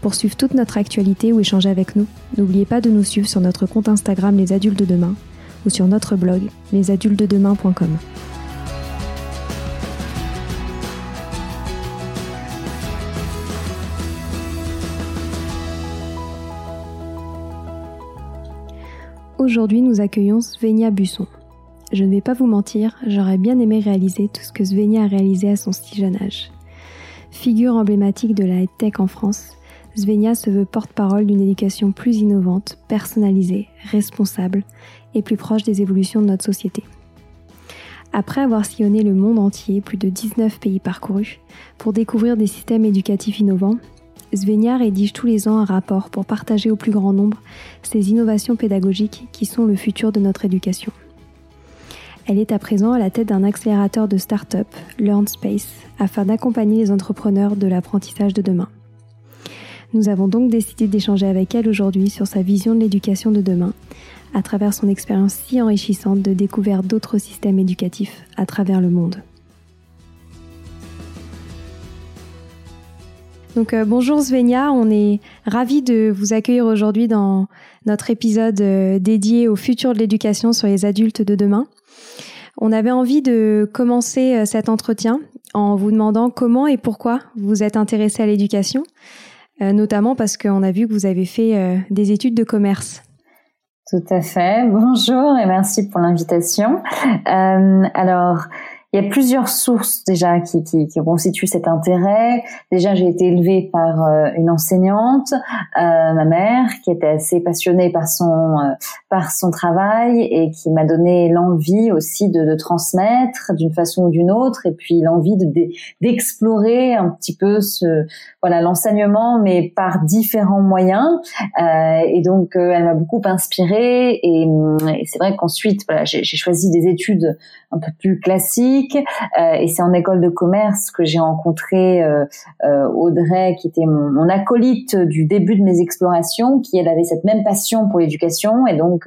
Pour suivre toute notre actualité ou échanger avec nous, n'oubliez pas de nous suivre sur notre compte Instagram Les Adultes de Demain ou sur notre blog lesadultesdedemain.com. Aujourd'hui, nous accueillons Svenia Busson. Je ne vais pas vous mentir, j'aurais bien aimé réaliser tout ce que Svenia a réalisé à son si jeune âge. Figure emblématique de la tech en France, Svenia se veut porte-parole d'une éducation plus innovante, personnalisée, responsable et plus proche des évolutions de notre société. Après avoir sillonné le monde entier, plus de 19 pays parcourus, pour découvrir des systèmes éducatifs innovants, Svenia rédige tous les ans un rapport pour partager au plus grand nombre ces innovations pédagogiques qui sont le futur de notre éducation. Elle est à présent à la tête d'un accélérateur de start-up, LearnSpace, afin d'accompagner les entrepreneurs de l'apprentissage de demain. Nous avons donc décidé d'échanger avec elle aujourd'hui sur sa vision de l'éducation de demain, à travers son expérience si enrichissante de découvrir d'autres systèmes éducatifs à travers le monde. Donc euh, bonjour Svenia, on est ravis de vous accueillir aujourd'hui dans notre épisode euh, dédié au futur de l'éducation sur les adultes de demain. On avait envie de commencer euh, cet entretien en vous demandant comment et pourquoi vous êtes intéressé à l'éducation notamment parce qu'on a vu que vous avez fait euh, des études de commerce. Tout à fait. Bonjour et merci pour l'invitation. Euh, alors, il y a plusieurs sources déjà qui, qui, qui constituent cet intérêt. Déjà, j'ai été élevée par euh, une enseignante, euh, ma mère, qui était assez passionnée par son euh, par son travail et qui m'a donné l'envie aussi de, de transmettre d'une façon ou d'une autre, et puis l'envie de d'explorer un petit peu ce voilà l'enseignement, mais par différents moyens. et donc, elle m'a beaucoup inspirée. Et, et c'est vrai qu'ensuite, voilà, j'ai choisi des études un peu plus classique. Euh, et c'est en école de commerce que j'ai rencontré euh, euh, Audrey, qui était mon, acolyte du début de mes explorations, qui elle avait cette même passion pour l'éducation. Et donc,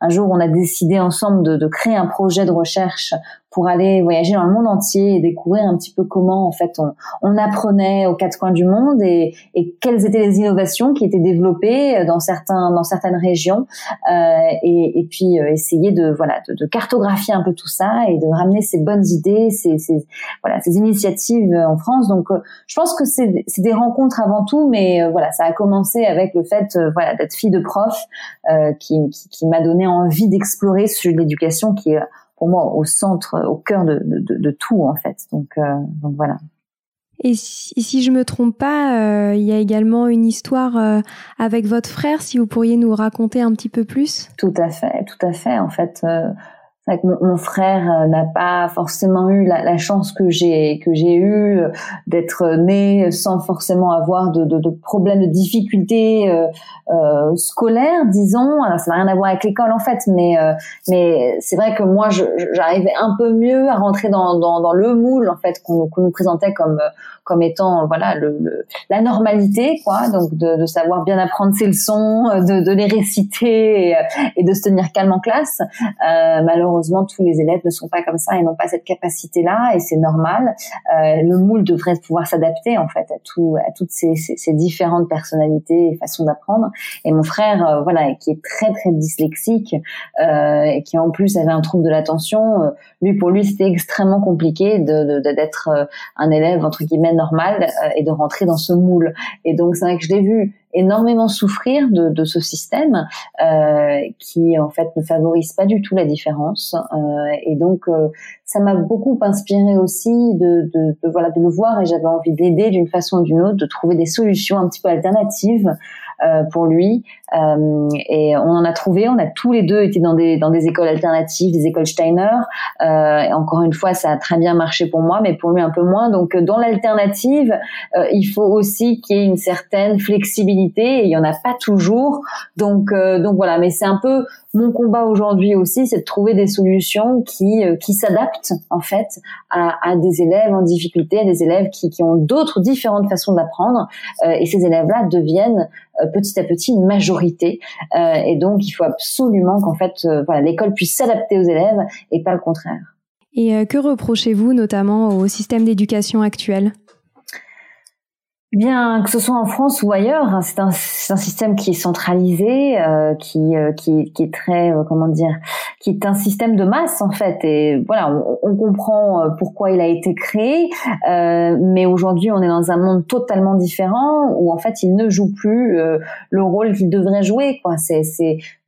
un jour, on a décidé ensemble de, créer un projet de recherche pour aller voyager dans le monde entier et découvrir un petit peu comment en fait on, on apprenait aux quatre coins du monde et, et, quelles étaient les innovations qui étaient développées dans certains dans certaines régions euh, et, et, puis euh, essayer de voilà de, de, cartographier un peu tout ça et de ramener ces bonnes idées ces, ces voilà ces initiatives en France. Donc euh, je pense que c'est des rencontres avant tout mais euh, voilà ça a commencé avec le fait voilà d'être fille de prof qui, qui, qui m'a donné envie d'explorer sur l'éducation qui est pour moi au centre, au cœur de, de, de tout en fait. Donc, euh, donc voilà. Et si, si, je me trompe pas, euh, il y a également une histoire euh, avec votre frère. Si vous pourriez nous raconter un petit peu plus? Tout à fait, tout à fait. En fait, euh, que mon, frère euh, n'a pas forcément eu la, chance que j'ai que j'ai eu euh, d'être né sans forcément avoir de, de, de problèmes de difficultés euh, scolaires disons. Ça n'a rien à voir avec l'école en fait mais mais c'est vrai que moi j'arrivais un peu mieux à rentrer dans, dans, dans le moule en fait qu'on nous présentait comme comme étant voilà le, le, la normalité quoi. Donc de, de, savoir bien apprendre ses leçons de, de les réciter et, et, de se tenir calme en classe. Malheureusement malheureusement, tous les élèves ne sont pas comme ça et n'ont pas cette capacité-là, et c'est normal. Euh, le moule devrait pouvoir s'adapter en fait à tout, à toutes ces, différentes personnalités et façons d'apprendre. Et mon frère, euh, voilà, qui est très très dyslexique euh, et qui en plus avait un trouble de l'attention, lui pour lui c'était extrêmement compliqué d'être un élève entre guillemets normal et de rentrer dans ce moule. Et donc c'est vrai que je l'ai vu énormément souffrir de, de ce système euh, qui en fait ne favorise pas du tout la différence. Euh, et donc euh, ça m'a beaucoup inspiré aussi de, de, de, voilà de le voir et j'avais envie d'aider d'une façon ou d'une autre, de trouver des solutions un petit peu alternatives pour lui. Euh, et on en a trouvé. On a tous les deux été dans des dans des écoles alternatives, des écoles Steiner. Euh, et encore une fois, ça a très bien marché pour moi, mais pour lui un peu moins. Donc dans l'alternative, il faut aussi qu'il y ait une certaine flexibilité. Et il y en a pas toujours. Donc donc voilà. Mais c'est un peu mon combat aujourd'hui aussi, c'est de trouver des solutions qui qui s'adaptent en fait à, des élèves en difficulté, à des élèves qui, qui ont d'autres différentes façons d'apprendre. et ces élèves-là deviennent petit à petit une majorité. Euh, et donc, il faut absolument qu'en fait, euh, l'école puisse s'adapter aux élèves et pas le contraire. Et euh, que reprochez-vous notamment au système d'éducation actuel? Bien, que ce soit en France ou ailleurs, hein, c'est un, un, système qui est centralisé, euh, qui, euh, qui, qui, est très, euh, comment dire, qui est un système de masse en fait. Et voilà, on, on comprend pourquoi il a été créé, mais aujourd'hui, on est dans un monde totalement différent où en fait, il ne joue plus le rôle qu'il devrait jouer. Quoi, c'est,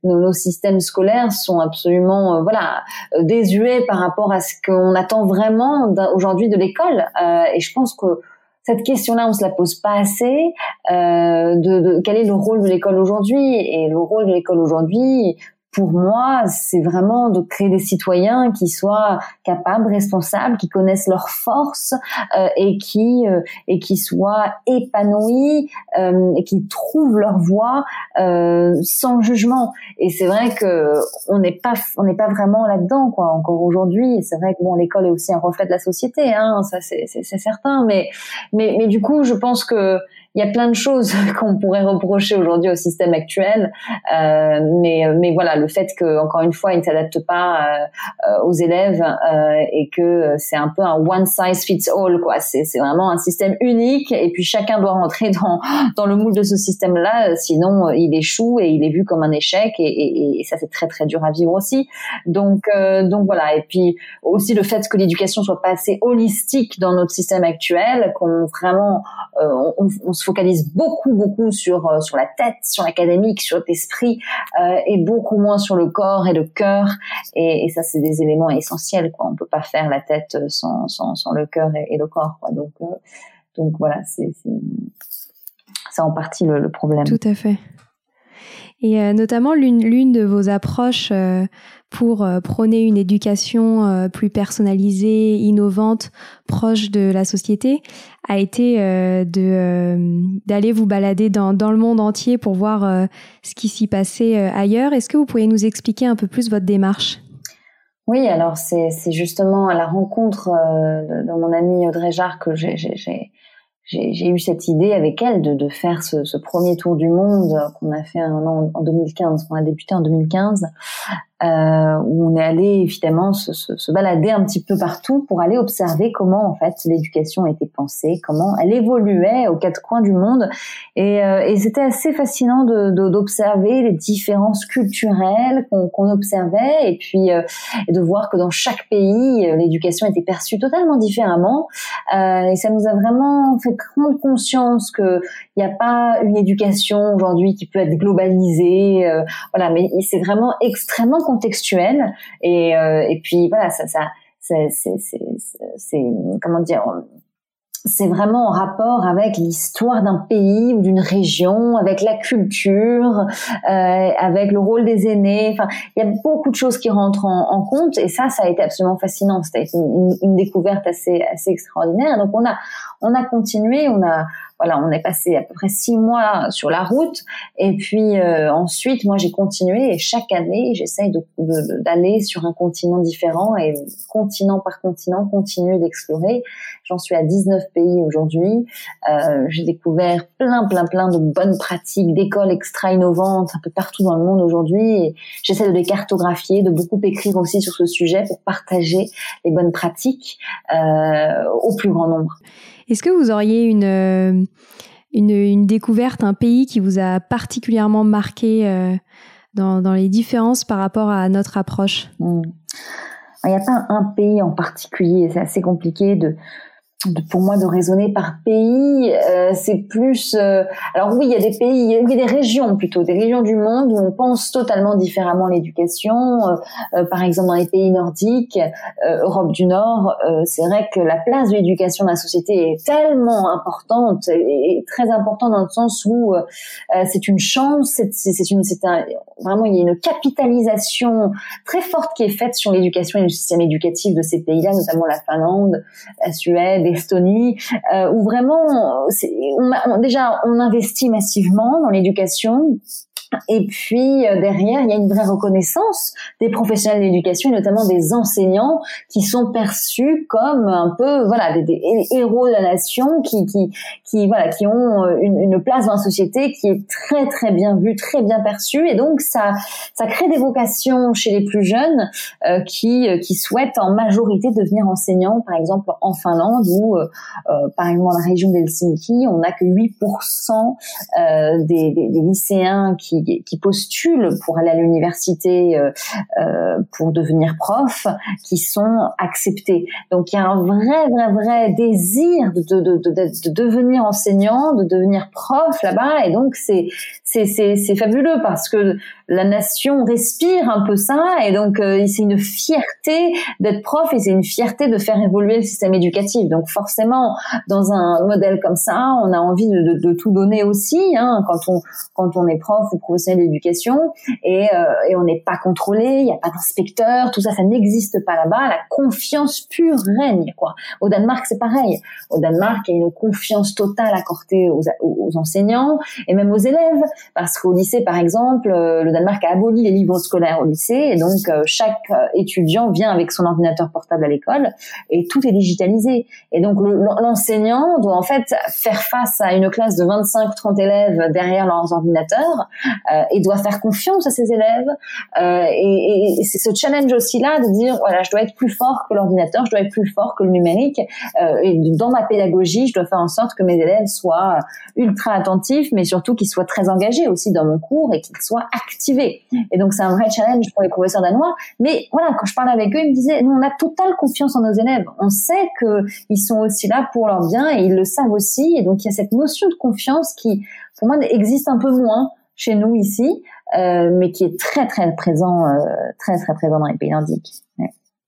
nos, nos, systèmes scolaires sont absolument, voilà, désuets par rapport à ce qu'on attend vraiment aujourd'hui de l'école. et je pense que cette question-là, on se la pose pas assez. Euh, de, de, quel est le rôle de l'école aujourd'hui? Et le rôle de l'école aujourd'hui, pour moi, c'est vraiment de créer des citoyens qui soient capables, responsables, qui connaissent leurs forces euh, et qui euh, et qui soient épanouis euh, et qui trouvent leur voie euh, sans jugement. Et c'est vrai que on n'est pas on n'est pas vraiment là-dedans quoi encore aujourd'hui. C'est vrai que bon l'école est aussi un reflet de la société, hein, ça c'est certain. Mais mais mais du coup, je pense que il y a plein de choses qu'on pourrait reprocher aujourd'hui au système actuel, euh, mais mais voilà, le fait que encore une fois, il ne s'adapte pas euh, aux élèves euh, et que c'est un peu un one size fits all quoi. C'est c'est vraiment un système unique et puis chacun doit rentrer dans dans le moule de ce système-là, sinon il échoue et il est vu comme un échec et, et, et ça c'est très très dur à vivre aussi. Donc euh, donc voilà et puis aussi le fait que l'éducation soit pas assez holistique dans notre système actuel, qu'on vraiment on, on, se focalise beaucoup beaucoup sur euh, sur la tête, sur l'académique, sur l'esprit euh, et beaucoup moins sur le corps et le cœur. Et, ça, c'est des éléments essentiels. Quoi. On peut pas faire la tête sans sans, le cœur et, le corps. Donc donc voilà, c'est c'est en partie le, problème. Tout à fait. Et euh, notamment l'une de vos approches euh, pour euh, prôner une éducation plus personnalisée, innovante, proche de la société, a été de d'aller vous balader dans dans le monde entier pour voir ce qui s'y passait ailleurs. Est-ce que vous pourriez nous expliquer un peu plus votre démarche? Oui, alors c'est justement à la rencontre de, mon amie Audrey Jarre que j'ai j'ai eu cette idée avec elle de, de faire ce, premier tour du monde qu'on a fait an en 2015, qu'on a débuté en 2015, euh, où on est allé évidemment se, balader un petit peu partout pour aller observer comment en fait l'éducation été pensée, comment elle évoluait aux quatre coins du monde, et, euh, et c'était assez fascinant d'observer de, les différences culturelles qu'on observait, et puis euh, de voir que dans chaque pays euh, l'éducation était perçue totalement différemment, euh, et ça nous a vraiment fait prendre conscience que il n'y a pas une éducation aujourd'hui qui peut être globalisée, voilà, mais c'est vraiment extrêmement contextuel et, euh, et puis voilà, ça, ça c'est comment dire c'est vraiment en rapport avec l'histoire d'un pays ou d'une région, avec la culture, euh, avec le rôle des aînés. Enfin, il y a beaucoup de choses qui rentrent en, compte et ça, ça a été absolument fascinant. C'était une, une, découverte assez assez extraordinaire. Donc on a on a continué, on a voilà, on est passé à peu près six mois sur la route et puis euh, ensuite, moi j'ai continué et chaque année, j'essaye d'aller sur un continent différent et continent par continent, continuer d'explorer. J'en suis à 19 pays aujourd'hui. Euh, j'ai découvert plein, plein, plein de bonnes pratiques d'écoles extra innovantes un peu partout dans le monde aujourd'hui. J'essaie de les cartographier, de beaucoup écrire aussi sur ce sujet pour partager les bonnes pratiques euh, au plus grand nombre. Est-ce que vous auriez une, euh, une, une, découverte, un pays qui vous a particulièrement marqué euh, dans, dans, les différences par rapport à notre approche? Hmm. Il n'y a pas un pays en particulier, c'est assez compliqué de, pour moi de raisonner par pays, euh, c'est plus. Euh, alors oui, il y a des pays, il y a des régions plutôt, des régions du monde où on pense totalement différemment l'éducation. Euh, par exemple, dans les pays nordiques, Europe du Nord, c'est vrai que la place de l'éducation dans la société est tellement importante et, très importante dans le sens où c'est une chance, c'est une, c'est un, vraiment il y a une capitalisation très forte qui est faite sur l'éducation et le système éducatif de ces pays-là, notamment la Finlande, la Suède euh, où vraiment, on, déjà, on investit massivement dans l'éducation. Et puis euh, derrière, il y a une vraie reconnaissance des professionnels de l'éducation et notamment des enseignants qui sont perçus comme un peu voilà des, héros de la nation qui qui qui voilà qui ont euh, une, une, place dans la société qui est très très bien vue, très bien perçue. Et donc ça ça crée des vocations chez les plus jeunes euh, qui qui souhaitent en majorité devenir enseignants par exemple en Finlande où euh, par exemple dans la région d'Helsinki, on n'a que 8% des, des, des lycéens qui qui, postulent pour aller à l'université euh, euh, pour devenir prof, qui sont acceptés. Donc il y a un vrai, vrai, vrai désir de, de, de, de devenir enseignant, de devenir prof là-bas, et donc c'est c'est fabuleux parce que la nation respire un peu ça et donc euh, c'est une fierté d'être prof et c'est une fierté de faire évoluer le système éducatif. Donc forcément, dans un modèle comme ça, on a envie de, de, de tout donner aussi hein, quand on quand on est prof ou professionnel d'éducation et, euh, et on n'est pas contrôlé, il n'y a pas d'inspecteur, tout ça, ça n'existe pas là-bas. La confiance pure règne quoi. Au Danemark, c'est pareil. Au Danemark, il y a une confiance totale accordée aux, aux enseignants et même aux élèves parce qu'au lycée, par exemple, euh, le Danemark a aboli les livres scolaires au lycée, et donc euh, chaque euh, étudiant vient avec son ordinateur portable à l'école, et tout est digitalisé. Et donc l'enseignant doit en fait faire face à une classe de 25-30 élèves derrière leurs ordinateurs, et doit faire confiance à ses élèves. et, et c'est ce challenge aussi là de dire voilà, je dois être plus fort que l'ordinateur, je dois être plus fort que le numérique, et dans ma pédagogie, je dois faire en sorte que mes élèves soient ultra attentifs, mais surtout qu'ils soient très engagés aussi dans mon cours et qu'ils soient activés. Et donc c'est un vrai challenge pour les professeurs danois. Mais voilà, quand je parlais avec eux, ils me disaient, nous on a totale confiance en nos élèves. On sait qu'ils sont aussi là pour leur bien et ils le savent aussi. Et donc il y a cette notion de confiance qui, pour moi, existe un peu moins chez nous ici, euh, mais qui est très très présent, euh, très très présent dans les pays nordiques.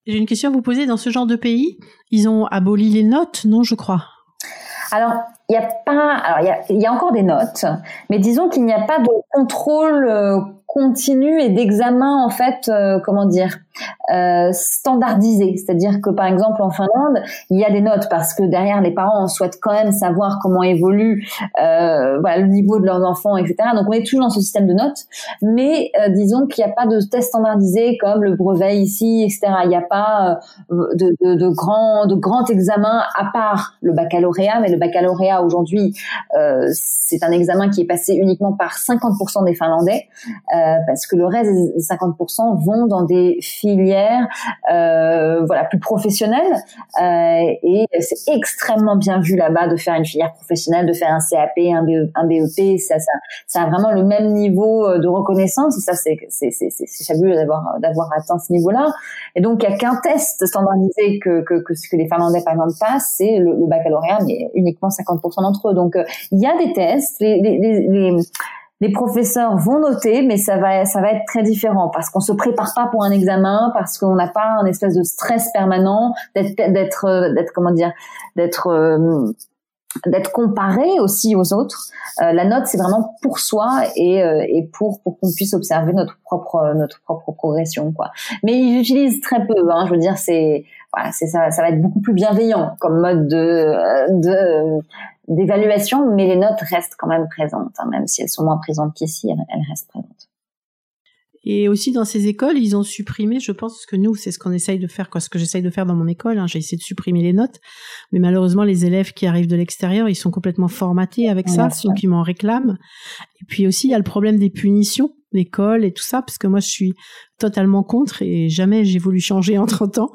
J'ai une question à vous poser. Dans ce genre de pays, ils ont aboli les notes, non, je crois? Alors, il n'y a pas, alors il y y a encore des notes, mais disons qu'il n'y a pas de contrôle euh, continu et d'examen en fait, euh, comment dire, euh, standardisé. C'est-à-dire que par exemple en Finlande, il y a des notes parce que derrière les parents souhaitent quand même savoir comment évolue euh, voilà, le niveau de leurs enfants, etc. Donc on est toujours dans ce système de notes, mais euh, disons qu'il n'y a pas de test standardisé comme le brevet ici, etc. Il n'y a pas de, de, de grands de grands examens à part le baccalauréat, mais le baccalauréat aujourd'hui c'est un examen qui est passé uniquement par 50% des Finlandais. Euh, parce que le reste des 50% vont dans des filières euh, voilà plus professionnelles. Euh, et c'est extrêmement bien vu là-bas de faire une filière professionnelle, de faire un CAP, un, BE, un BEP, ça, ça, ça a vraiment le même niveau de reconnaissance. Et ça c'est c'est c'est fabuleux d'avoir d'avoir atteint ce niveau-là. Et donc il y a qu'un test standardisé que que que ce que les Finlandais par exemple passent, c'est le, le, baccalauréat, mais uniquement 50% d'entre eux. Donc il y a des tests, les, les, les les professeurs vont noter, mais ça va, ça va être très différent parce qu'on se prépare pas pour un examen, parce qu'on n'a pas un espèce de stress permanent d'être, d'être, euh, d'être comment dire, d'être euh, d'être comparé aussi aux autres. Euh, la note, c'est vraiment pour soi et, et pour pour qu'on puisse observer notre propre notre propre progression, quoi. Mais ils utilisent très peu. Hein, je veux dire, c'est c'est ça, ça va être beaucoup plus bienveillant comme mode de de d'évaluation, mais les notes restent quand même présentes, hein, même si elles sont moins présentes qu'ici, elles, restent présentes. Et aussi dans ces écoles, ils ont supprimé, je pense que nous, c'est ce qu'on essaye de faire, quoi, ce que j'essaye de faire dans mon école. Hein, j'ai essayé de supprimer les notes, mais malheureusement, les élèves qui arrivent de l'extérieur, ils sont complètement formatés avec ça, donc ils m'en réclament. Et puis aussi, il y a le problème des punitions, l'école et tout ça, parce que moi, je suis totalement contre et jamais j'ai voulu changer en 30 ans.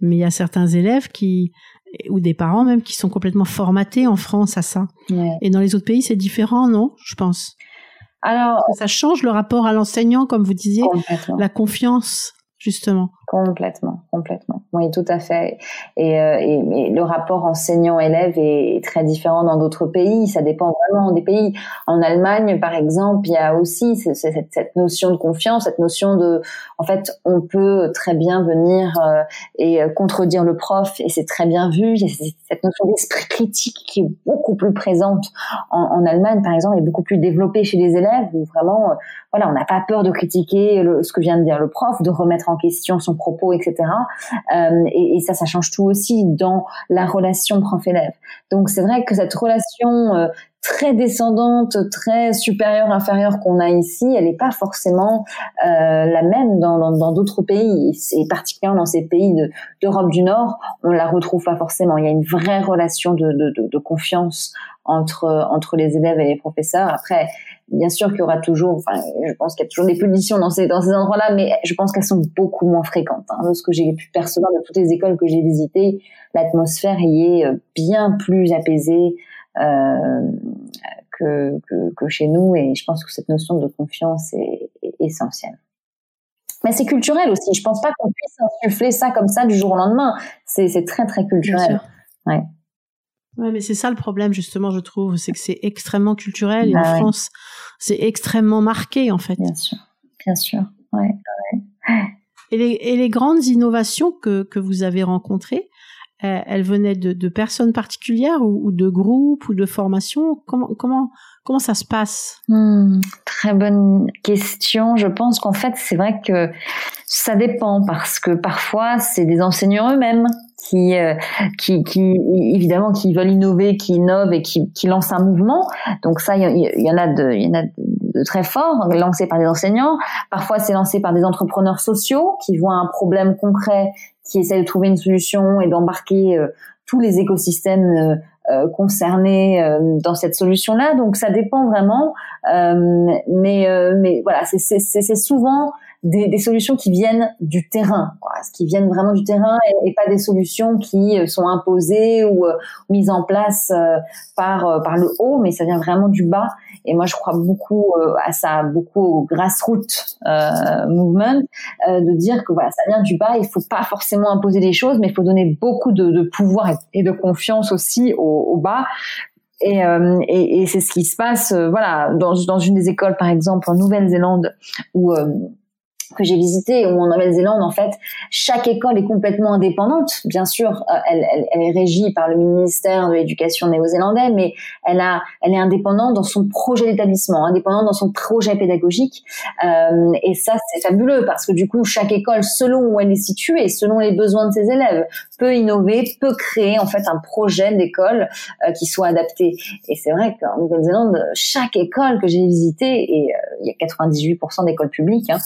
Mais il y a certains élèves qui, ou des parents même qui sont complètement formatés en France à ça. Et dans les autres pays, c'est différent, non Je pense? Alors, ça change le rapport à l'enseignant, comme vous disiez, la confiance, justement. Complètement, complètement. Oui, tout à fait. Et, euh, et, le rapport enseignant-élève est très différent dans d'autres pays. Ça dépend vraiment des pays. En Allemagne, par exemple, il y a aussi cette, notion de confiance, cette notion de, en fait, on peut très bien venir euh, et euh, contredire le prof, et c'est très bien vu. Il y a cette notion d'esprit critique qui est beaucoup plus présente en, en, Allemagne, par exemple, et beaucoup plus développée chez les élèves, où vraiment, voilà, on n'a pas peur de critiquer ce que vient de dire le prof, de remettre en question son propos, etc. Euh, et, ça, ça change tout aussi dans la relation prof-élève. Donc c'est vrai que cette relation euh, très descendante, très supérieure, inférieure qu'on a ici, elle n'est pas forcément euh, la même dans d'autres pays. Et particulièrement dans ces pays d'Europe du Nord, on la retrouve pas forcément. Il y a une vraie relation de confiance entre entre les élèves et les professeurs. Après, bien sûr qu'il y aura toujours, enfin, je pense qu'il y a toujours des punitions dans ces dans ces endroits-là, mais je pense qu'elles sont beaucoup moins fréquentes. Hein. De ce que j'ai pu percevoir de toutes les écoles que j'ai visitées, l'atmosphère y est euh, bien plus apaisée euh, que, que, que chez nous, et je pense que cette notion de confiance est, est essentielle. Mais c'est culturel aussi. Je pense pas qu'on puisse insuffler ça comme ça du jour au lendemain. C'est très très culturel. Ouais. Ouais, mais c'est ça le problème justement, je trouve, c'est que c'est extrêmement culturel et en bah France, c'est extrêmement marqué en fait. Bien sûr, bien sûr. Ouais, Et, les, et les grandes innovations que, que vous avez rencontrées, euh, elles venaient de, de personnes particulières ou, ou, de groupes ou de formations? Comment comment comment ça se passe? Hmm, Très bonne question. Je pense qu'en fait, c'est vrai que ça dépend parce que parfois c'est des enseignants eux-mêmes qui, euh, qui, évidemment, qui veulent innover, qui innovent et qui, lancent un mouvement. Donc ça, il y, en a de, très forts, lancés par des enseignants. Parfois, c'est lancé par des entrepreneurs sociaux qui voient un problème concret, qui essaient de trouver une solution et d'embarquer euh, tous les écosystèmes euh, concernés dans cette solution-là. Donc ça dépend vraiment, mais mais voilà, c'est souvent des, des, solutions qui viennent du terrain, quoi, qui viennent vraiment du terrain et, pas des solutions qui euh, sont imposées ou euh, mises en place euh, par par le haut, mais ça vient vraiment du bas. Et moi, je crois beaucoup à ça, beaucoup au grassroots movement, de dire que voilà, ça vient du bas. Il faut pas forcément imposer les choses, mais il faut donner beaucoup de, de pouvoir et, de confiance aussi au, au bas et, et, et c'est ce qui se passe, voilà, dans, dans une des écoles, par exemple, en Nouvelle-Zélande, où que j'ai visité où en Nouvelle-Zélande en fait chaque école est complètement indépendante. Bien sûr euh, elle, est régie par le ministère de l'éducation néo-zélandais mais elle est indépendante dans son projet d'établissement indépendante dans son projet pédagogique. Euh, et ça c'est fabuleux parce que du coup chaque école selon où elle est située selon les besoins de ses élèves peut innover peut créer en fait un projet d'école euh, qui soit adapté et c'est vrai qu'en Nouvelle-Zélande chaque école que j'ai visitée et euh, il y a 98% d'écoles publiques hein,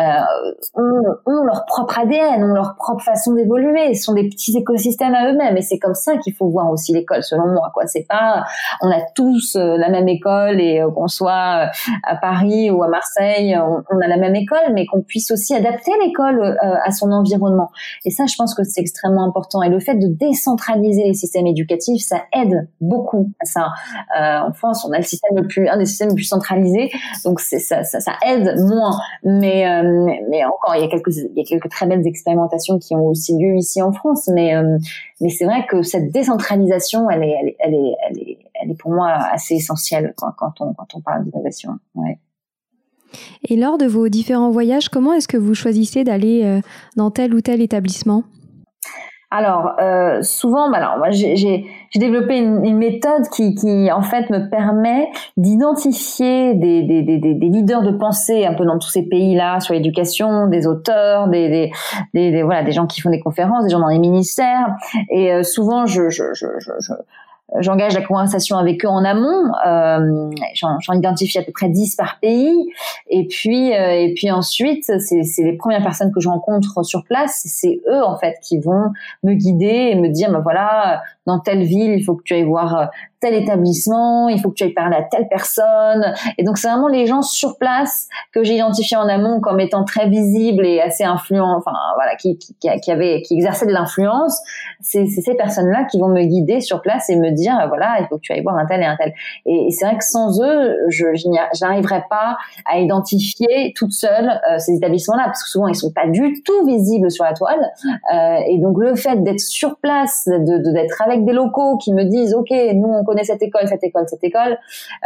euh, ont, ont, leur propre ADN, ont leur propre façon d'évoluer, sont des petits écosystèmes à eux-mêmes. Et c'est comme ça qu'il faut voir aussi l'école, selon moi. Quoi, c'est pas, on a tous euh, la même école et euh, qu'on soit à Paris ou à Marseille, on, a la même école, mais qu'on puisse aussi adapter l'école à son environnement. Et ça, je pense que c'est extrêmement important. Et le fait de décentraliser les systèmes éducatifs, ça aide beaucoup à ça. en France, on a le système le plus, un des systèmes les plus centralisés, donc ça, aide moins. Mais mais, encore, il y a quelques, il y a quelques très belles expérimentations qui ont aussi lieu ici en France. Mais, euh, c'est vrai que cette décentralisation, elle est, elle est, elle est, elle est, elle est pour moi assez essentielle quand on, quand on parle d'innovation. Et lors de vos différents voyages, comment est-ce que vous choisissez d'aller euh, dans tel ou tel établissement? Alors euh, souvent, bah alors moi j'ai développé une, une, méthode qui, qui en fait me permet d'identifier des, des, des, des, leaders de pensée un peu dans tous ces pays-là sur l'éducation, des auteurs, des, des, voilà des gens qui font des conférences, des gens dans les ministères. Et euh, souvent je, je, je, je j'engage la conversation avec eux en amont. Euh, J'en identifie à peu près 10 par pays. Et puis, euh, et puis ensuite, c'est les premières personnes que je rencontre sur place. C'est eux en fait qui vont me guider et me dire, ben voilà, dans telle ville, il faut que tu ailles voir tel établissement, il faut que tu ailles parler à telle personne. Et donc c'est vraiment les gens sur place que j'ai identifiés en amont comme étant très visibles et assez influents, enfin voilà, qui, qui, avaient, qui exerçaient de l'influence. C'est ces personnes-là qui vont me guider sur place et me dire voilà, il faut que tu ailles voir un tel et un tel. Et, c'est vrai que sans eux, je, je n'arriverais pas à identifier toute seule euh, ces établissements-là parce que souvent ils sont pas du tout visibles sur la toile. Euh, et donc le fait d'être sur place, de d'être avec des locaux qui me disent ok, nous on connaît cette école, cette école, cette école,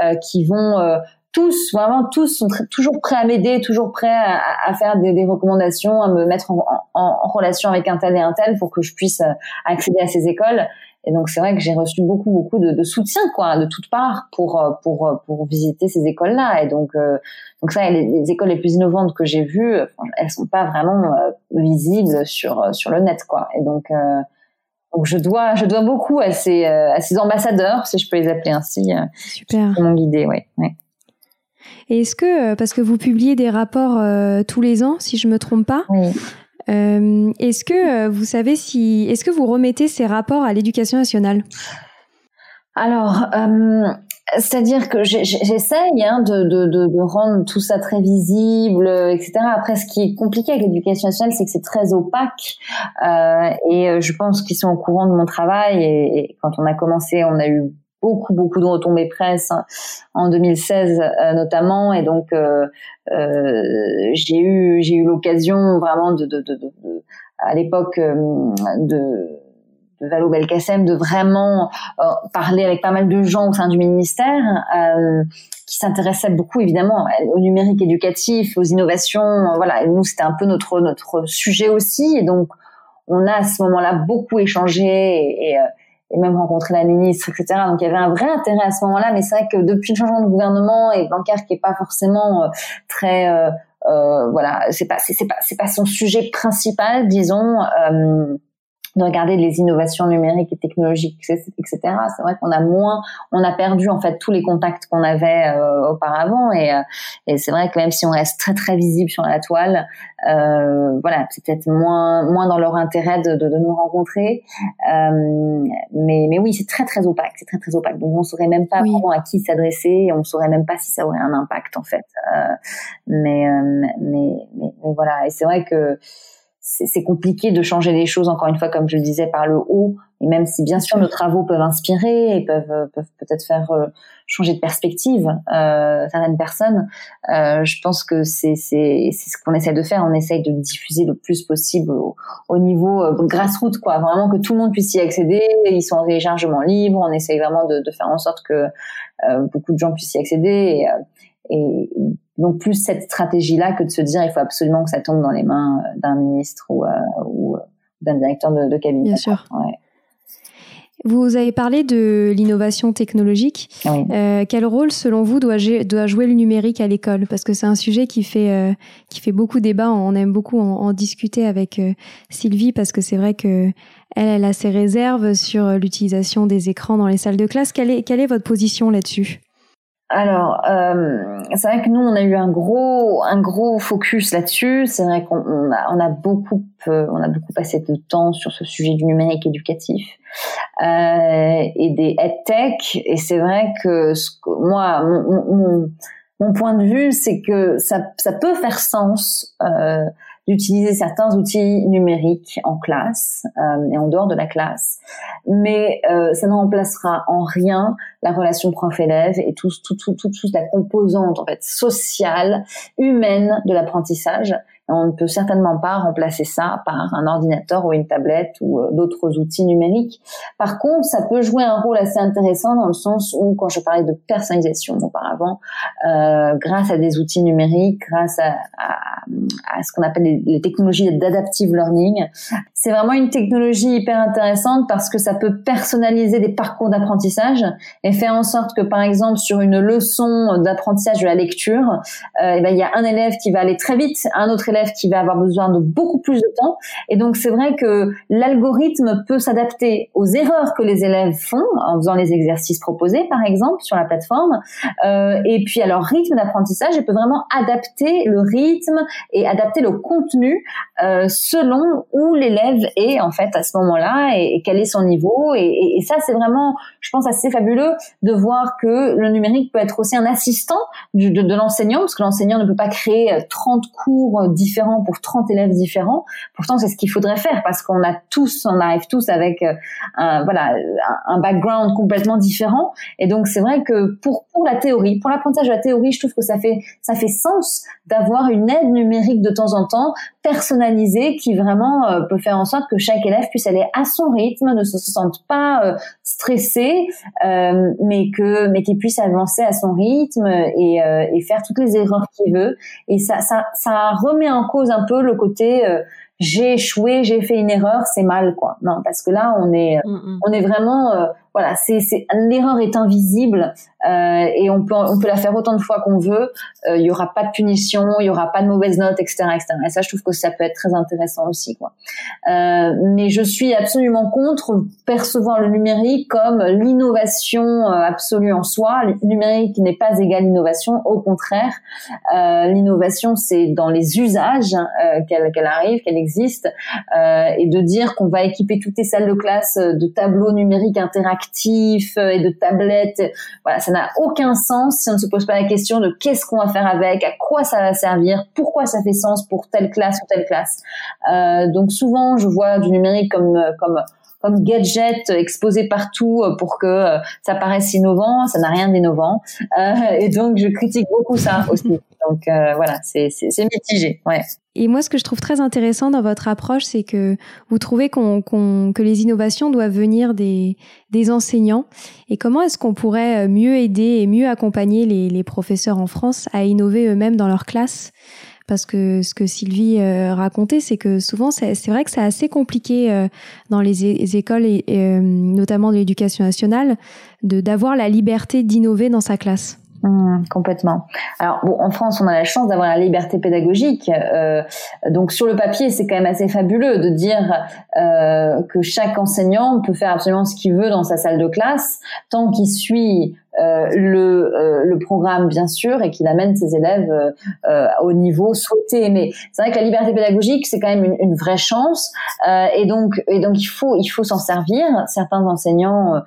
euh, qui vont euh, tous, vraiment tous sont toujours prêts à m'aider, toujours prêts à, faire des, recommandations, à me mettre en, relation avec un tel et un tel pour que je puisse euh, accéder à ces écoles. Et donc c'est vrai que j'ai reçu beaucoup beaucoup de, soutien quoi de toutes parts pour pour pour visiter ces écoles là. Et donc donc ça les, les, écoles les plus innovantes que j'ai vues, elles sont pas vraiment visibles sur sur le net quoi. Et donc donc je dois, je dois beaucoup à ces, euh, à ces ambassadeurs, si je peux les appeler ainsi, euh, Super. qui m'ont guidé, ouais. ouais. Et est-ce que, euh, parce que vous publiez des rapports tous les ans, si je me trompe pas, oui. euh, est-ce que vous savez si, est-ce que vous remettez ces rapports à l'éducation nationale? Alors, c'est-à-dire que j'essaye hein, de, de, de, rendre tout ça très visible, etc. Après, ce qui est compliqué avec l'éducation nationale, c'est que c'est très opaque. Euh, et euh, je pense qu'ils sont au courant de mon travail. Et, et, quand on a commencé, on a eu beaucoup, beaucoup de retombées presse hein, en 2016 euh, notamment. Et donc, euh, euh, j'ai eu, j'ai eu l'occasion vraiment de, de, de, de à l'époque de de Valo Belkacem de vraiment euh, parler avec pas mal de gens au sein du ministère euh, qui s'intéressaient beaucoup évidemment au numérique éducatif, aux innovations. Voilà, et nous c'était un peu notre notre sujet aussi, et donc on a à ce moment-là beaucoup échangé et, et, euh, et, même rencontré la ministre, etc. Donc il y avait un vrai intérêt à ce moment-là, mais c'est vrai que depuis le changement de gouvernement et Blanquer qui est pas forcément très euh, euh, voilà, c'est pas c'est pas c'est pas son sujet principal, disons. Euh, de regarder les innovations numériques et technologiques, etc. C'est vrai qu'on a moins, on a perdu en fait tous les contacts qu'on avait euh, auparavant, et, euh, et c'est vrai que même si on reste très très visible sur la toile, euh, voilà, c'est peut-être moins moins dans leur intérêt de, de, de nous rencontrer, euh, mais mais oui, c'est très très opaque, c'est très très opaque. Donc on saurait même pas oui. à qui s'adresser, on saurait même pas si ça aurait un impact en fait. Euh, mais, mais, mais mais voilà, et c'est vrai que c'est compliqué de changer les choses encore une fois comme je le disais par le haut. Et même si bien sûr nos travaux peuvent inspirer et peuvent euh, peuvent peut-être faire euh, changer de perspective euh, certaines personnes euh, je pense que c'est c'est ce qu'on essaie de faire. On essaye de diffuser le plus possible au, au niveau euh, grassroots quoi. Vraiment que tout le monde puisse y accéder. Ils sont en téléchargement libre. On essaye vraiment de, de faire en sorte que euh, beaucoup de gens puissent y accéder et donc plus cette stratégie-là que de se dire il faut absolument que ça tombe dans les mains euh, d'un ministre ou, euh, ou euh, d'un directeur de, de, cabinet. Bien sûr. Ouais. Vous avez parlé de l'innovation technologique. Oui. Euh, quel rôle, selon vous, doit, doit jouer le numérique à l'école? Parce que c'est un sujet qui fait euh, qui fait beaucoup débat. On aime beaucoup en, en discuter avec euh, Sylvie parce que c'est vrai que elle, elle a ses réserves sur l'utilisation des écrans dans les salles de classe. Quelle est quelle est votre position là-dessus? Alors, euh, c'est vrai que nous, on a eu un gros, un gros focus là-dessus. C'est vrai qu'on on a, on a beaucoup, euh, on a beaucoup passé de temps sur ce sujet du numérique éducatif euh, et des EdTech. Et c'est vrai que, ce moi, mon, mon, mon, point de vue, c'est que ça, ça peut faire sens. Euh, d'utiliser certains outils numériques en classe euh, et en dehors de la classe, mais euh, ça ne remplacera en rien la relation prof-élève et tout, tout, tout, tout, toute la composante en fait sociale, humaine de l'apprentissage on ne peut certainement pas remplacer ça par un ordinateur ou une tablette ou euh, d'autres outils numériques. Par contre, ça peut jouer un rôle assez intéressant dans le sens où, quand je parlais de personnalisation auparavant, euh, grâce à des outils numériques, grâce à, à, à ce qu'on appelle les, technologies d'adaptive learning, c'est vraiment une technologie hyper intéressante parce que ça peut personnaliser des parcours d'apprentissage et faire en sorte que, par exemple, sur une leçon d'apprentissage de la lecture, euh, eh ben, il y a un élève qui va aller très vite, un autre élève qui va avoir besoin de beaucoup plus de temps. Et donc, c'est vrai que l'algorithme peut s'adapter aux erreurs que les élèves font en faisant les exercices proposés, par exemple, sur la plateforme. Euh, et puis, à leur rythme d'apprentissage, il peut vraiment adapter le rythme et adapter le contenu euh, selon où l'élève est en fait à ce moment-là et, quel est son niveau. Et, ça, c'est vraiment, je pense, assez fabuleux de voir que le numérique peut être aussi un assistant de, l'enseignant, parce que l'enseignant ne peut pas créer 30 cours différents pour 30 élèves différents. Pourtant, c'est ce qu'il faudrait faire parce qu'on a tous, on arrive tous avec euh, un, voilà un background complètement différent. Et donc, c'est vrai que pour pour la théorie, pour l'apprentissage de la théorie, je trouve que ça fait ça fait sens d'avoir une aide numérique de temps en temps personnalisée qui vraiment euh, peut faire en sorte que chaque élève puisse aller à son rythme, ne se sente pas euh, stressé, euh, mais que mais qu'il puisse avancer à son rythme et, et faire toutes les erreurs qu'il veut. Et ça, ça ça remet en cause un peu le côté j'ai échoué, j'ai fait une erreur, c'est mal quoi. Non, parce que là on est mm, mm. on est vraiment voilà, c'est l'erreur est invisible euh, et on peut on peut la faire autant de fois qu'on veut. Euh, il y aura pas de punition, il y aura pas de mauvaise note, etc., etc. Et ça, je trouve que ça peut être très intéressant aussi, quoi. Euh, mais je suis absolument contre percevoir le numérique comme l'innovation euh, absolue en soi. Le numérique n'est pas égal innovation, au contraire. Euh, l'innovation, c'est dans les usages euh, qu'elle qu'elle arrive, qu'elle existe, et de dire qu'on va équiper toutes les salles de classe de tableaux numériques interactifs euh, et de tablettes. Voilà, ça n'a aucun sens si on ne se pose pas la question de qu'est-ce qu'on va faire avec, à quoi ça va servir, pourquoi ça fait sens pour telle classe ou telle classe. Euh, donc souvent, je vois du numérique comme comme comme gadget exposé partout pour que ça paraisse innovant, ça n'a rien d'innovant. Euh, et donc je critique beaucoup ça aussi. Donc euh, voilà, c'est mitigé. Ouais. Et moi, ce que je trouve très intéressant dans votre approche, c'est que vous trouvez qu'on que les innovations doivent venir des, des enseignants. Et comment est-ce qu'on pourrait mieux aider et mieux accompagner les, les professeurs en France à innover eux-mêmes dans leur classe? Parce que ce que Sylvie euh, racontait, c'est que souvent, c'est vrai que c'est assez compliqué euh, dans les, écoles, et, euh, notamment de l'éducation nationale, de d'avoir la liberté d'innover dans sa classe. Mmh, complètement. Alors bon, en France, on a la chance d'avoir la liberté pédagogique. Donc sur le papier, c'est quand même assez fabuleux de dire que chaque enseignant peut faire absolument ce qu'il veut dans sa salle de classe tant qu'il suit euh, le, euh, le programme bien sûr et qu'il amène ses élèves euh, au niveau souhaité. Mais c'est vrai que la liberté pédagogique c'est quand même une, une, vraie chance et donc et donc il faut il faut s'en servir. Certains enseignants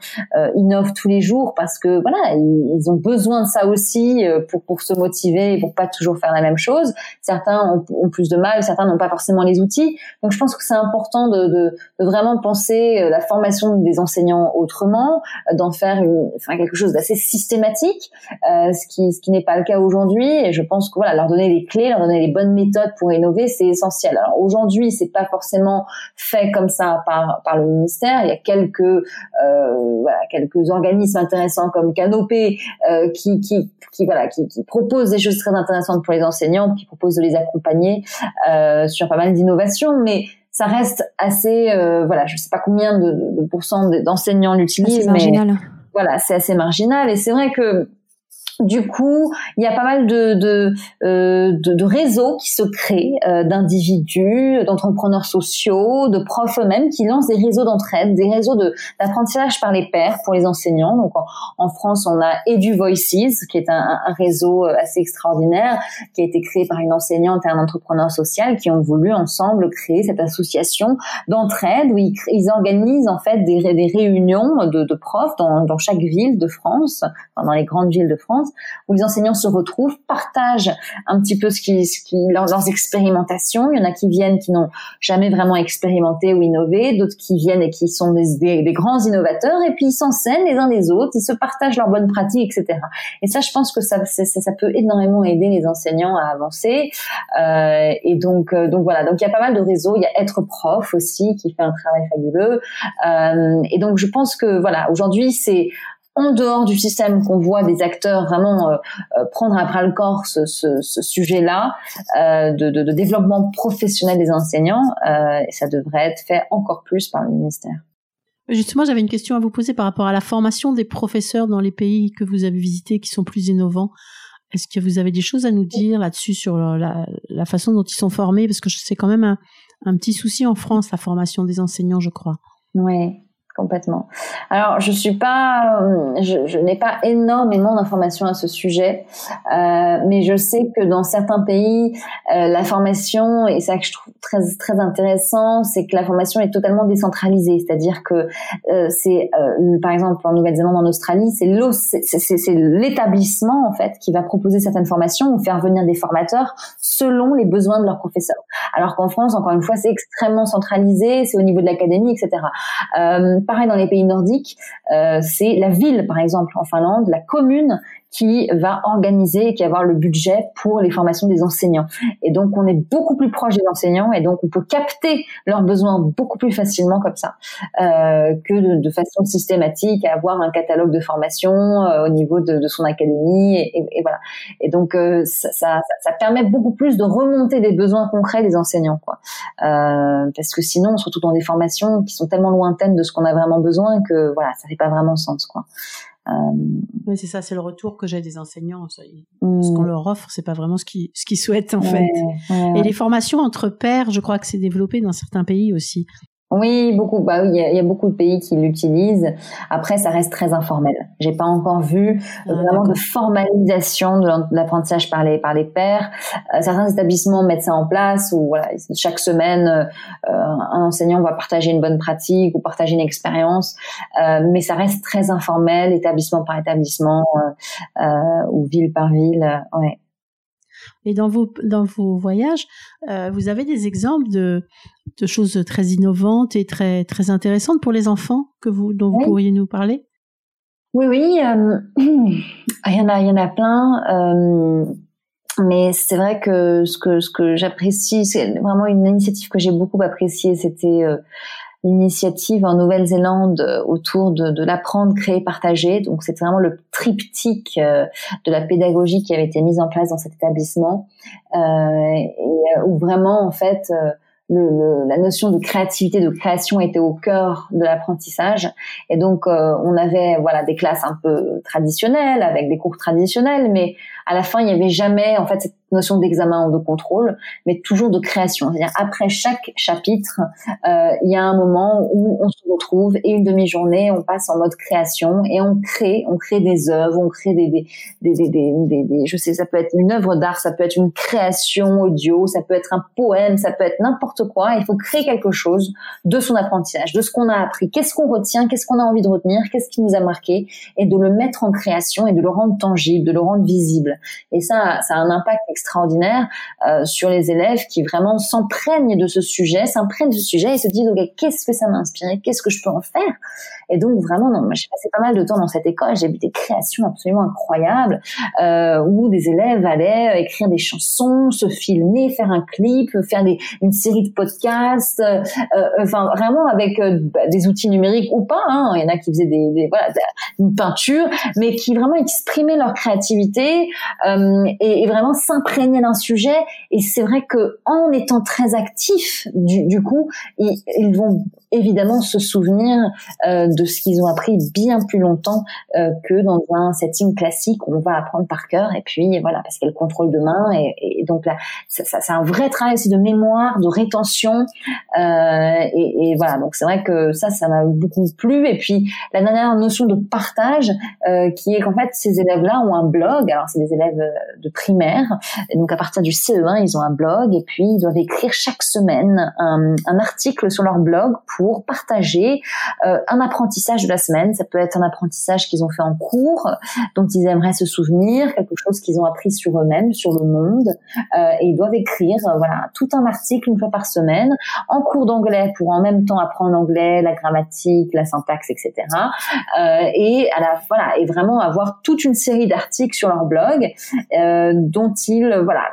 innovent tous les jours parce que voilà ils, ont besoin de ça aussi pour pour se motiver et pour pas toujours faire la même chose. Certains ont, ont plus de mal, certains n'ont pas forcément les outils. Donc je pense que c'est important de, de, de, vraiment penser la formation des enseignants autrement, d'en faire une, enfin quelque chose d'assez systématique, euh, ce qui ce qui n'est pas le cas aujourd'hui. Et je pense que voilà, leur donner les clés, leur donner les bonnes méthodes pour innover, c'est essentiel. Alors aujourd'hui, c'est pas forcément fait comme ça par par le ministère. Il y a quelques euh, voilà quelques organismes intéressants comme Canopé euh, qui qui qui voilà qui, qui proposent des choses très intéressantes pour les enseignants, qui proposent de les accompagner sur pas mal d'innovations, mais ça reste assez, euh, voilà, je sais pas combien de, de, de pourcents d'enseignants l'utilisent, mais voilà, c'est assez marginal. Et c'est vrai que du coup, il y a pas mal de, de, euh, de, de réseaux qui se créent, euh, d'individus, d'entrepreneurs sociaux, de profs eux-mêmes qui lancent des réseaux d'entraide, des réseaux d'apprentissage par les pairs pour les enseignants. Donc en, France, on a Edu Voices, qui est un, réseau euh, assez extraordinaire, qui a été créé par une enseignante et un entrepreneur social qui ont voulu ensemble créer cette association d'entraide où ils, organisent en fait des, des réunions de, de profs dans, dans chaque ville de France, dans les grandes villes de France où les enseignants se retrouvent, partagent un petit peu ce qui, ce qui leurs, expérimentations. Il y en a qui viennent qui n'ont jamais vraiment expérimenté ou innové, d'autres qui viennent et qui sont des, des, grands innovateurs, et puis ils s'enseignent les uns les autres, ils se partagent leurs bonnes pratiques, etc. Et ça, je pense que ça, ça, ça peut énormément aider les enseignants à avancer. Euh, et donc, euh, donc voilà. Donc il y a pas mal de réseaux. Il y a être prof aussi qui fait un travail fabuleux. Euh, et donc je pense que voilà, aujourd'hui c'est en dehors du système qu'on voit des acteurs vraiment euh, euh, prendre à bras le corps ce, ce, ce sujet-là euh, de, de, de, développement professionnel des enseignants, euh, et ça devrait être fait encore plus par le ministère. Justement, j'avais une question à vous poser par rapport à la formation des professeurs dans les pays que vous avez visités qui sont plus innovants. Est-ce que vous avez des choses à nous dire là-dessus sur la, la, façon dont ils sont formés? Parce que c'est quand même un, un, petit souci en France, la formation des enseignants, je crois. Ouais, complètement. Alors, je suis pas, euh, je, je n'ai pas énormément d'informations à ce sujet, euh, mais je sais que dans certains pays, euh, la formation et ça que je trouve très très intéressant, c'est que la formation est totalement décentralisée, c'est-à-dire que euh, c'est, euh, par exemple, en Nouvelle-Zélande, en Australie, c'est c'est l'établissement en fait qui va proposer certaines formations ou faire venir des formateurs selon les besoins de leurs professeurs. Alors qu'en France, encore une fois, c'est extrêmement centralisé, c'est au niveau de l'académie, etc. Pareil dans les pays nordiques, euh, c'est la ville, par exemple, en Finlande, la commune qui va organiser et qui va avoir le budget pour les formations des enseignants. Et donc, on est beaucoup plus proche des enseignants et donc on peut capter leurs besoins beaucoup plus facilement comme ça euh, que de, façon systématique à avoir un catalogue de formation euh, au niveau de, de, son académie et, et, voilà. Et donc, euh, ça, ça, ça, permet beaucoup plus de remonter des besoins concrets des enseignants, quoi. Euh, parce que sinon, on se retrouve dans des formations qui sont tellement lointaines de ce qu'on a vraiment besoin que voilà, ça fait pas vraiment sens, quoi. Euh... c'est ça, c'est le retour que j'ai des enseignants. Ce qu'on mm. leur offre, c'est pas vraiment ce qu'ils ce qu'ils souhaitent en fait. Et les formations entre pairs, je crois que c'est développé dans certains pays aussi. Oui, beaucoup. Bah oui, il y, a beaucoup de pays qui l'utilisent. Après, ça reste très informel. J'ai pas encore vu ah, vraiment de formalisation de l'apprentissage par les par les pairs. Euh, certains établissements mettent ça en place où voilà, chaque semaine, euh, un enseignant va partager une bonne pratique ou partager une expérience, euh, mais ça reste très informel, établissement par établissement ou ville par ville. ouais. Et dans vos, dans vos voyages, euh, vous avez des exemples de, de choses très innovantes et très, très intéressantes pour les enfants que vous, dont vous pourriez nous parler? Oui, oui, euh, il, y en a, il y en a plein. Euh, mais c'est vrai que ce que, ce que j'apprécie, c'est vraiment une initiative que j'ai beaucoup appréciée, c'était initiative en Nouvelle-Zélande euh, autour de, de l'apprendre, créer, partager. Donc c'est vraiment le triptyque euh, de la pédagogie qui avait été mise en place dans cet établissement, euh, et, où vraiment en fait le, la notion de créativité, de création était au cœur de l'apprentissage. Et donc, on avait voilà des classes un peu traditionnelles avec des cours traditionnels, mais à la fin, il n'y avait jamais en fait cette notion d'examen ou de contrôle, mais toujours de création. C'est-à-dire après chaque chapitre, euh, il y a un moment où on se retrouve et une demi-journée, on passe en mode création et on crée, on crée des œuvres, on crée des, des, des, des, des, je sais, ça peut être une œuvre d'art, ça peut être une création audio, ça peut être un poème, ça peut être n'importe quoi. Il faut créer quelque chose de son apprentissage, de ce qu'on a appris. Qu'est-ce qu'on retient, qu'est-ce qu'on a envie de retenir, qu'est-ce qui nous a marqué, et de le mettre en création et de le rendre tangible, de le rendre visible. Et ça, ça a un impact extraordinaire euh, sur les élèves qui vraiment s'imprègnent de ce sujet, s'imprègnent de ce sujet et se disent ok qu'est-ce que ça m'a inspiré, qu'est-ce que je peux en faire? Et donc vraiment, non, j'ai passé pas mal de temps dans cette école, j'ai vu des créations absolument incroyables euh, où des élèves allaient euh, écrire des chansons, se filmer, faire un clip, faire des, une série de podcasts, euh, euh enfin vraiment avec bah, des outils numériques ou pas. Hein, il y en a qui faisaient des voilà une peinture, mais qui vraiment exprimaient leur créativité et, et vraiment s'imprégnaient d'un sujet. Et c'est vrai que en étant très actifs du, coup ils, vont évidemment se souvenir euh, de ce qu'ils ont appris bien plus longtemps euh, que dans un setting classique où on va apprendre par cœur et puis voilà parce qu'il y a le contrôle de main et, et donc là ça, ça, c'est un vrai travail aussi de mémoire de rétention euh, et, et, voilà. Donc c'est vrai que ça ça m'a beaucoup plu. Et puis la dernière notion de partage euh, qui est qu'en fait ces élèves là ont un blog. Alors c'est des élèves de primaire. Et donc à partir du CE1, ils ont un blog. Et puis ils doivent écrire chaque semaine un, un article sur leur blog pour partager euh, un apprentissage de la semaine. Ça peut être un apprentissage qu'ils ont fait en cours, dont ils aimeraient se souvenir, quelque chose qu'ils ont appris sur eux-mêmes, sur le monde, euh, et ils doivent écrire euh, voilà tout un article une fois par semaine en cours d'anglais pour en même temps apprendre l'anglais, la grammatique, la syntaxe, etc. Euh, et à la voilà et vraiment avoir toute une série d'articles sur leur blog euh, dont ils voilà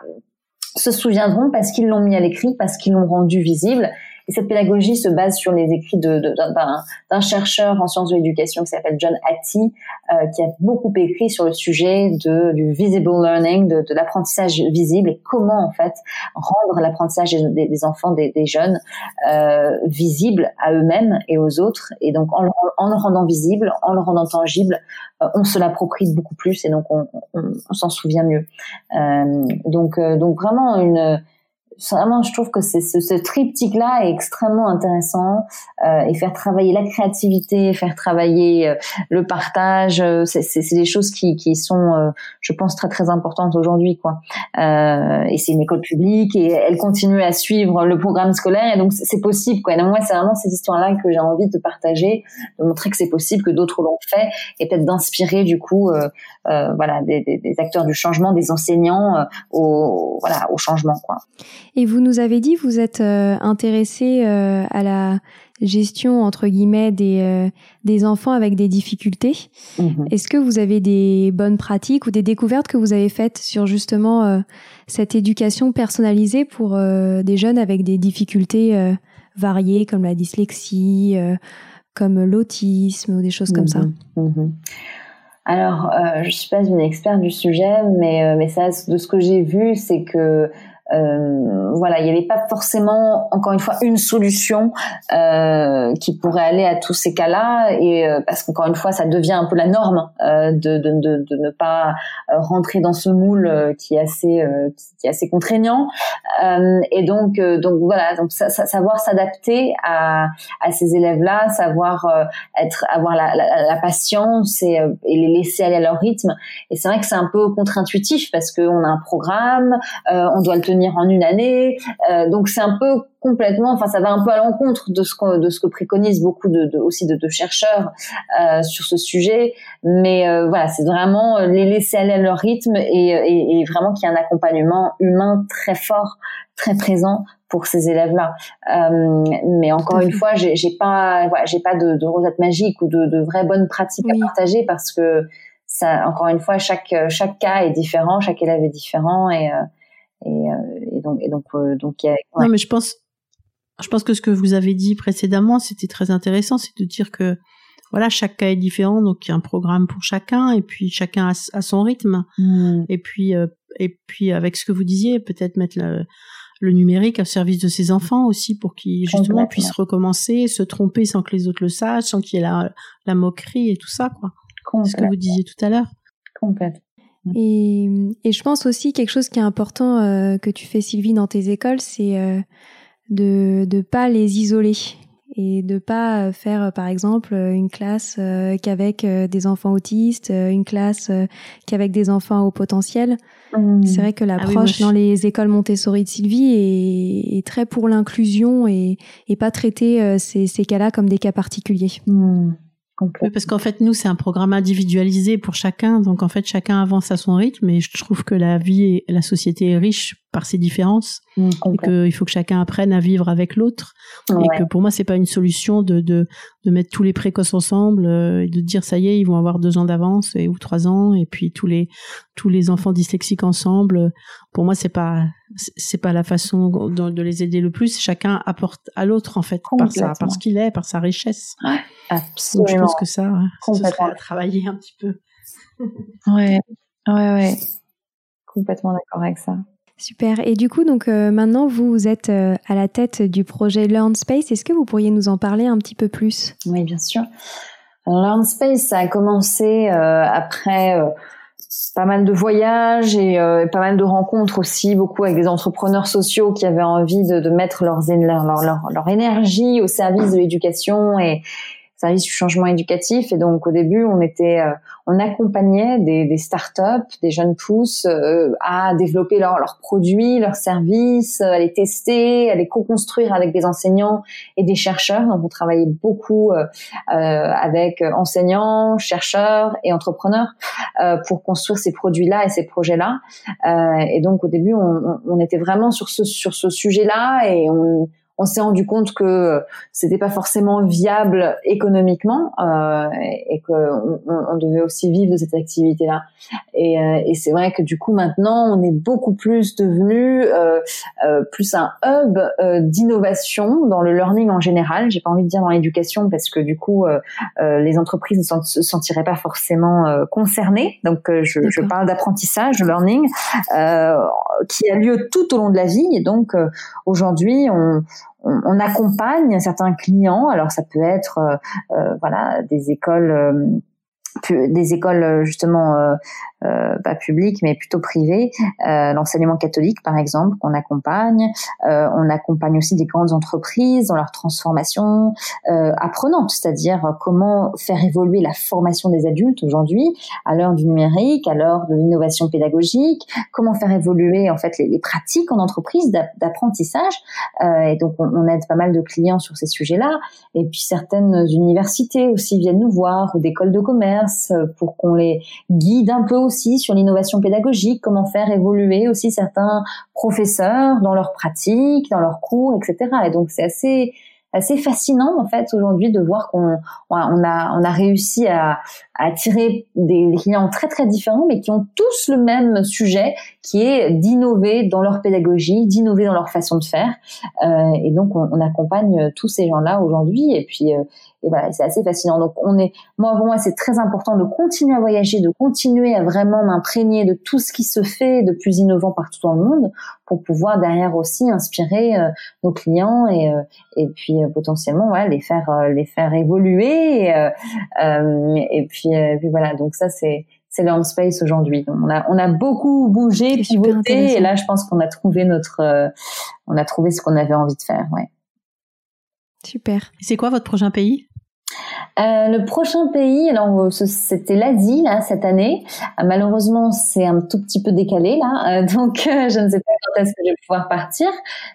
se souviendront parce qu'ils l'ont mis à l'écrit, parce qu'ils l'ont rendu visible et cette pédagogie se base sur les écrits d'un chercheur en sciences de l'éducation qui s'appelle John Hattie, euh, qui a beaucoup écrit sur le sujet de, du visible learning, de, de l'apprentissage visible et comment en fait rendre l'apprentissage des, des, enfants, des, des jeunes euh, visible à eux-mêmes et aux autres. Et donc en, en, le rendant visible, en le rendant tangible, euh, on se l'approprie beaucoup plus et donc on, on, on s'en souvient mieux. Euh, donc, euh, donc vraiment une vraiment, je trouve que c'est ce, ce triptyque-là est extrêmement intéressant euh, et faire travailler la créativité, faire travailler euh, le partage, euh, c'est des choses qui, qui sont, euh, je pense, très très importantes aujourd'hui, quoi. et c'est une école publique et elle continue à suivre le programme scolaire et donc c'est possible, quoi. Et donc moi, c'est vraiment cette histoire-là que j'ai envie de partager, de montrer que c'est possible, que d'autres l'ont fait et peut-être d'inspirer du coup, voilà, des, des, des, acteurs du changement, des enseignants au voilà au changement, quoi. Et vous nous avez dit, vous êtes euh, intéressé euh, à la gestion entre guillemets des euh, des enfants avec des difficultés. Mhm. Est-ce que vous avez des bonnes pratiques ou des découvertes que vous avez faites sur justement cette éducation personnalisée pour des jeunes avec des difficultés variées comme la dyslexie, comme l'autisme ou des choses comme ça? Mhm. Mhm. Alors, je suis pas une experte du sujet, mais mais ça, de ce que j'ai vu, c'est que euh, voilà, il n'y avait pas forcément, encore une fois, une solution euh, qui pourrait aller à tous ces cas-là, et euh, parce qu'encore une fois, ça devient un peu la norme euh, de, de, de, de, ne pas rentrer dans ce moule qui est assez qui est assez contraignant, et donc donc voilà, donc savoir s'adapter à, à ces élèves-là, savoir être avoir la, la, la patience et, et, les laisser aller à leur rythme. Et c'est vrai que c'est un peu contre-intuitif parce qu'on a un programme, on doit le tenir en une année. Euh, donc c'est un peu complètement, enfin ça va un peu à l'encontre de ce que de ce que préconisent beaucoup de, aussi de, chercheurs euh, sur ce sujet. Mais euh, voilà, c'est vraiment les laisser aller à leur rythme et, et, vraiment qu'il y ait un accompagnement humain très fort, très présent pour ces élèves-là. mais encore une fois, j'ai pas, j'ai pas de, de rosette magique ou de, de vraies bonnes pratiques à partager parce que ça, encore une fois, chaque chaque cas est différent, chaque élève est différent et et, euh, et donc, et donc, euh, donc, y a, Non, mais je pense, je pense que ce que vous avez dit précédemment, c'était très intéressant, c'est de dire que voilà, chaque cas est différent, donc il y a un programme pour chacun, et puis chacun a, son rythme. Hmm. Et puis, euh, et puis avec ce que vous disiez, peut-être mettre le, le, numérique au service de ses enfants aussi pour qu'ils justement puissent recommencer, se tromper sans que les autres le sachent, sans qu'il y ait la, la moquerie et tout ça, quoi. C'est ce que vous disiez tout à l'heure. Complètement. Et, et, je pense aussi quelque chose qui est important euh, que tu fais Sylvie dans tes écoles, c'est euh, de de pas les isoler et de pas faire par exemple une classe euh, qu'avec euh, des enfants autistes, une classe qu'avec des enfants au potentiel. Mmh. C'est vrai que ah l'approche dans les écoles Montessori de Sylvie est, est très pour l'inclusion et, et pas traiter ces, ces cas-là comme des cas particuliers. Mmh. Oui, parce qu'en fait, nous, c'est un programme individualisé pour chacun. Donc, en fait, chacun avance à son rythme. Et je trouve que la vie et la société est riche par ses différences. Mmh, et qu'il faut que chacun apprenne à vivre avec l'autre. Et que pour moi, c'est pas une solution de, de, de mettre tous les précoces ensemble euh, et de dire, ça y est, ils vont avoir deux ans d'avance et, ou trois ans. Et puis, tous les, tous les enfants dyslexiques ensemble. Pour moi, c'est pas, c'est pas la façon de, de, les aider le plus. Chacun apporte à l'autre, en fait, par sa, par ce qu'il est, par sa richesse. Ouais. Absolument. je pense que ça, Complètement. à travailler un petit peu. ouais, ouais, ouais. Complètement d'accord avec ça. Super. Et du coup, donc euh, maintenant, vous êtes euh, à la tête du projet Learn Space. Est-ce que vous pourriez nous en parler un petit peu plus? Oui, bien sûr. Learn Space, ça a commencé euh, après pas mal de voyages et pas mal de rencontres aussi, beaucoup avec des entrepreneurs sociaux qui avaient envie de, mettre leur, leur, énergie au service de l'éducation et, service du changement éducatif. Et donc au début, on était, euh, on accompagnait des, des startups, des jeunes pousses euh, à développer leurs produits, leurs services, à les tester, à les co-construire avec des enseignants et des chercheurs. Donc on travaillait beaucoup euh, avec enseignants, chercheurs et entrepreneurs pour construire ces produits-là et ces projets-là. et donc au début, on, on, était vraiment sur ce sur ce sujet-là et on on s'est rendu compte que c'était pas forcément viable économiquement euh, et qu'on on, devait aussi vivre de cette activité-là. Et, euh, et c'est vrai que du coup maintenant on est beaucoup plus devenu euh, euh plus un hub euh, d'innovation dans le learning en général. J'ai pas envie de dire dans l'éducation parce que du coup les entreprises ne se sentiraient pas forcément concernées. Donc je, je parle d'apprentissage, de learning qui a lieu tout au long de la vie. Et donc aujourd'hui on on, accompagne certains clients. Alors ça peut être euh, euh, voilà des écoles. Euh, des écoles justement euh, pas publiques mais plutôt privées, euh, l'enseignement catholique par exemple qu'on accompagne. Euh, on accompagne aussi des grandes entreprises dans leur transformation apprenante, c'est-à-dire comment faire évoluer la formation des adultes aujourd'hui à l'heure du numérique, à l'heure de l'innovation pédagogique, comment faire évoluer en fait les, les pratiques en entreprise d'apprentissage. et donc on, on, aide pas mal de clients sur ces sujets-là. Et puis certaines universités aussi viennent nous voir ou d'écoles de commerce pour qu'on les guide un peu aussi sur l'innovation pédagogique, comment faire évoluer aussi certains professeurs dans leurs pratiques, dans leurs cours, etc. Et donc c'est assez assez fascinant en fait aujourd'hui de voir qu'on on a on a réussi à, à attirer des clients très très différents mais qui ont tous le même sujet qui est d'innover dans leur pédagogie, d'innover dans leur façon de faire euh, et donc on, accompagne tous ces gens-là aujourd'hui et puis euh, et voilà c'est assez fascinant donc on est moi pour moi c'est très important de continuer à voyager de continuer à vraiment m'imprégner de tout ce qui se fait de plus innovant partout dans le monde pour pouvoir derrière aussi inspirer euh, nos clients et euh, et puis euh, potentiellement ouais, les faire les faire évoluer et, et puis, puis voilà donc ça c'est c'est le space aujourd'hui. On a on a beaucoup bougé, pivoté, et là je pense qu'on a trouvé notre on a trouvé ce qu'on avait envie de faire. Ouais. Super. C'est quoi votre prochain pays? Euh, le prochain pays, alors c'était l'Asie là cette année. Euh, malheureusement, c'est un tout petit peu décalé là, euh, donc je ne sais pas quand est-ce que je vais pouvoir partir.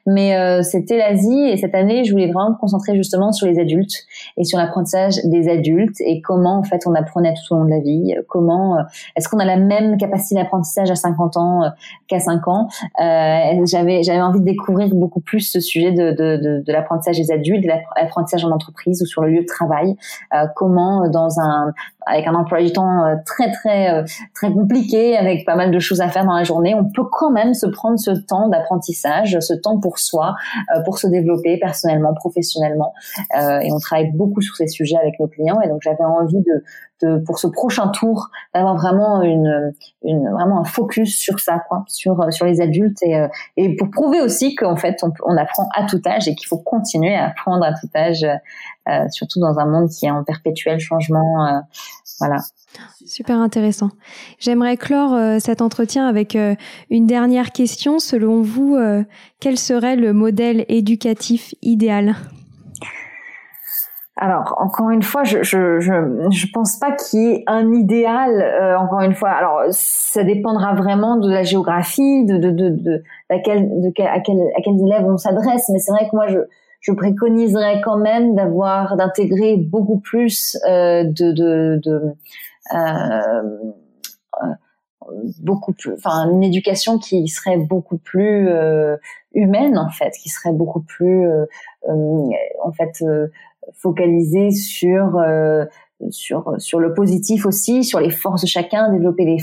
Mais c'était l'Asie et cette année, je voulais vraiment me concentrer justement sur les adultes et sur l'apprentissage des adultes et comment en fait on apprenait tout au long de la vie. Comment est-ce qu'on a la même capacité d'apprentissage à 50 ans qu'à 5 ans? J'avais j'avais envie de découvrir beaucoup plus ce sujet de, de, de, de l'apprentissage des adultes, de l'apprentissage en entreprise ou sur le lieu de travail. Euh, comment dans un avec un emploi du temps euh, très très euh, très compliqué, avec pas mal de choses à faire dans la journée, on peut quand même se prendre ce temps d'apprentissage, ce temps pour soi, pour se développer personnellement, professionnellement. et on travaille beaucoup sur ces sujets avec nos clients. Et donc j'avais envie de, de, pour ce prochain tour d'avoir vraiment une, une vraiment un focus sur ça, quoi, sur sur les adultes et et pour prouver aussi qu'en fait on, on apprend à tout âge et qu'il faut continuer à apprendre à tout âge euh, surtout dans un monde qui est en perpétuel changement. Euh, voilà. Super intéressant. J'aimerais clore euh, cet entretien avec une dernière question. Selon vous, quel serait le modèle éducatif idéal? Alors encore une fois, je je je, pense pas qu'il y ait un idéal. encore une fois, alors ça dépendra vraiment de la géographie, de de de, de, laquelle, de à quel à quels élèves on s'adresse. Mais c'est vrai que moi je je préconiserais quand même d'avoir d'intégrer beaucoup plus euh, de, de, de euh, euh, beaucoup plus enfin une éducation qui serait beaucoup plus euh, humaine en fait qui serait beaucoup plus euh, euh, en fait focalisée sur sur sur le positif aussi, sur les forces de chacun, développer les,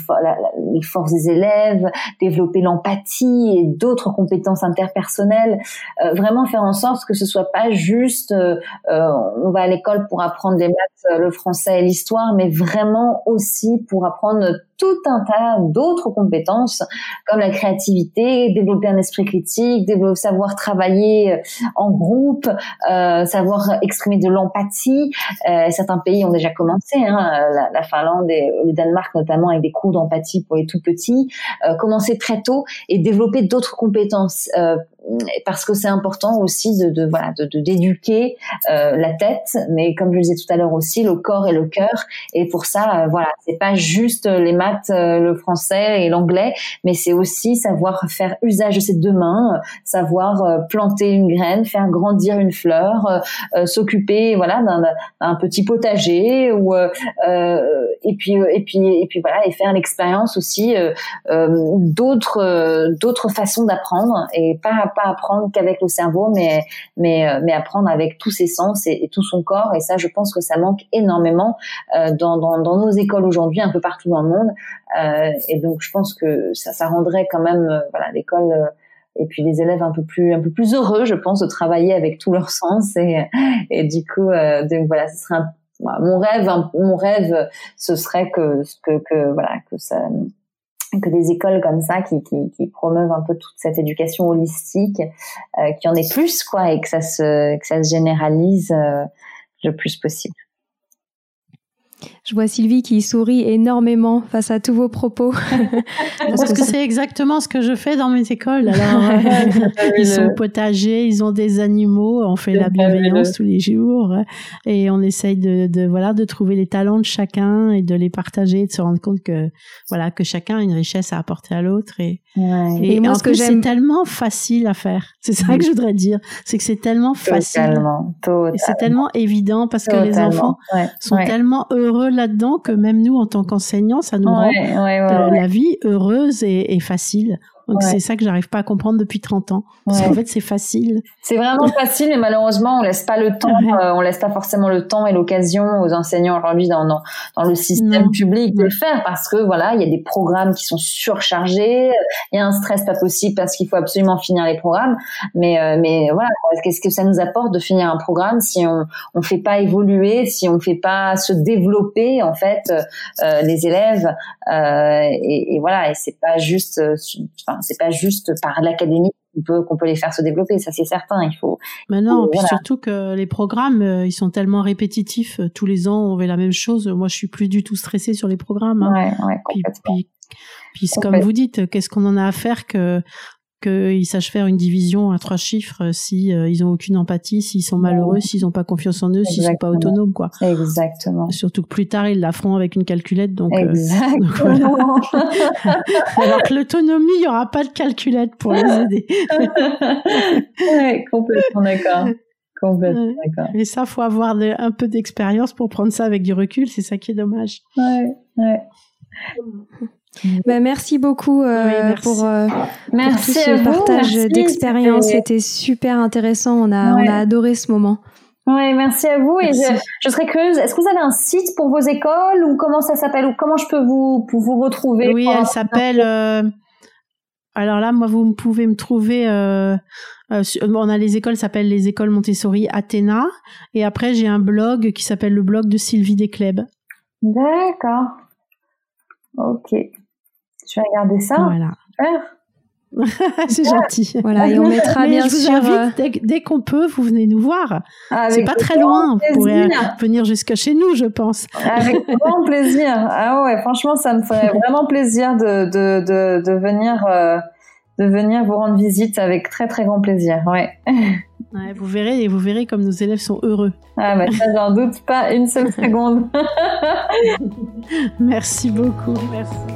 les forces des élèves, développer l'empathie et d'autres compétences interpersonnelles, euh, vraiment faire en sorte que ce soit pas juste euh, euh on va à l'école pour apprendre des maths, le français et l'histoire, mais vraiment aussi pour apprendre tout un tas d'autres compétences comme la créativité, développer un esprit critique, développer, savoir travailler euh, en groupe, euh, savoir exprimer de l'empathie. Euh, certains pays ont déjà commencé, hein, la, la, Finlande et le Danemark notamment avec des cours d'empathie pour les tout petits. Euh, commencer très tôt et développer d'autres compétences euh, parce que c'est important aussi de, de voilà de d'éduquer euh, la tête, mais comme je le disais tout à l'heure aussi le corps et le cœur. Et pour ça, euh, voilà, c'est pas juste les maths, euh, le français et l'anglais, mais c'est aussi savoir faire usage de ses deux mains, savoir euh, planter une graine, faire grandir une fleur, s'occuper voilà d'un petit potager ou et puis et puis et puis voilà et faire l'expérience aussi d'autres d'autres façons d'apprendre et pas pas apprendre qu'avec le cerveau, mais mais euh, mais apprendre avec tous ses sens et, tout son corps. Et ça, je pense que ça manque énormément euh, dans, dans, dans nos écoles aujourd'hui, un peu partout dans le monde. Euh, et donc, je pense que ça, ça rendrait quand même voilà l'école et puis les élèves un peu plus un peu plus heureux, je pense, de travailler avec tous leurs sens. Et et du coup, donc voilà, ce serait mon rêve, mon rêve, ce serait que que, que voilà que ça que des écoles comme ça qui, promeuvent un peu toute cette éducation holistique, euh, qu'il y en ait plus quoi et que ça se que ça se généralise euh, le plus possible. Je vois Sylvie qui sourit énormément face à tous vos propos. Parce que c'est exactement ce que je fais dans mes écoles. Alors, euh, ils sont potagers, ils ont des animaux, on fait la bienveillance tous les jours et on essaye de, de, voilà de trouver les talents de chacun et de les partager, de se rendre compte que voilà que chacun a une richesse à apporter à l'autre et, et, moi, ce que c'est tellement facile à faire. C'est ça que je voudrais dire, c'est que c'est tellement facile. Totalement, totalement. Et c'est tellement évident parce que les enfants sont tellement heureux là-dedans que même nous, en tant qu'enseignants, ça nous rend la vie heureuse et, et facile. Donc c'est ça que j'arrive pas à comprendre depuis 30 ans. Parce qu'en fait, c'est facile. C'est vraiment facile, mais malheureusement, on laisse pas le temps, euh, on laisse pas forcément le temps et l'occasion aux enseignants aujourd'hui dans, dans, dans, le système public de le faire parce que voilà, il y a des programmes qui sont surchargés, il y a un stress pas possible parce qu'il faut absolument finir les programmes. Mais euh, mais voilà, qu'est-ce que ça nous apporte de finir un programme si on on fait pas évoluer, si on fait pas se développer en fait euh, les élèves euh, et, et, voilà, et c'est pas juste, enfin c'est pas juste par l'académie qu'on peut, qu'on peut les faire se développer, ça c'est certain. Il faut. Mais non, puis surtout que les programmes, euh, ils sont tellement répétitifs. Euh, tous les ans, on fait la même chose. Moi, je suis plus du tout stressée sur les programmes. Hein. Ouais, ouais, puis, puis, puis comme vous dites, qu'est-ce qu'on en a à faire que qu'ils sachent faire une division à trois chiffres euh, si euh, ils ont aucune empathie, s'ils sont malheureux, s'ils n'ont pas confiance en eux, s'ils sont pas autonomes, quoi. Exactement. Surtout que plus tard ils la feront avec une calculette, donc. Euh, Exactement. Alors que l'autonomie, il y aura pas de calculette pour les aider. ouais, complètement d'accord. Complètement d'accord. Et ça, faut avoir un peu d'expérience pour prendre ça avec du recul. C'est ça qui est dommage. Ouais, ouais. Bah, merci beaucoup euh, pour, euh, merci tout ce partage d'expérience. C'était super intéressant. On a, on a adoré ce moment. Oui, merci à vous. Et je, je, serais curieuse, est-ce que vous avez un site pour vos écoles ou comment ça s'appelle ou comment je peux vous, pour vous retrouver Oui, elle s'appelle. Euh, alors là, moi, vous pouvez me trouver. Euh, euh, on a les écoles, s'appellent les écoles Montessori Athéna. Et après, j'ai un blog qui s'appelle le blog de Sylvie Descleb. D'accord. Ok. Je vais regarder ça? Voilà. c'est gentil. Voilà, et on mettra bien sûr. Euh, dès, qu'on peut, vous venez nous voir. c'est pas très loin. Vous pourrez venir jusqu'à chez nous, je pense. Avec grand plaisir. Ah ouais, franchement, ça me ferait vraiment plaisir de, de, de, de venir, euh, de venir vous rendre visite avec très très grand plaisir. Ouais. ouais vous verrez et vous verrez comme nos élèves sont heureux. Ah bah ça, j'en doute pas une seule seconde. Merci beaucoup. Merci.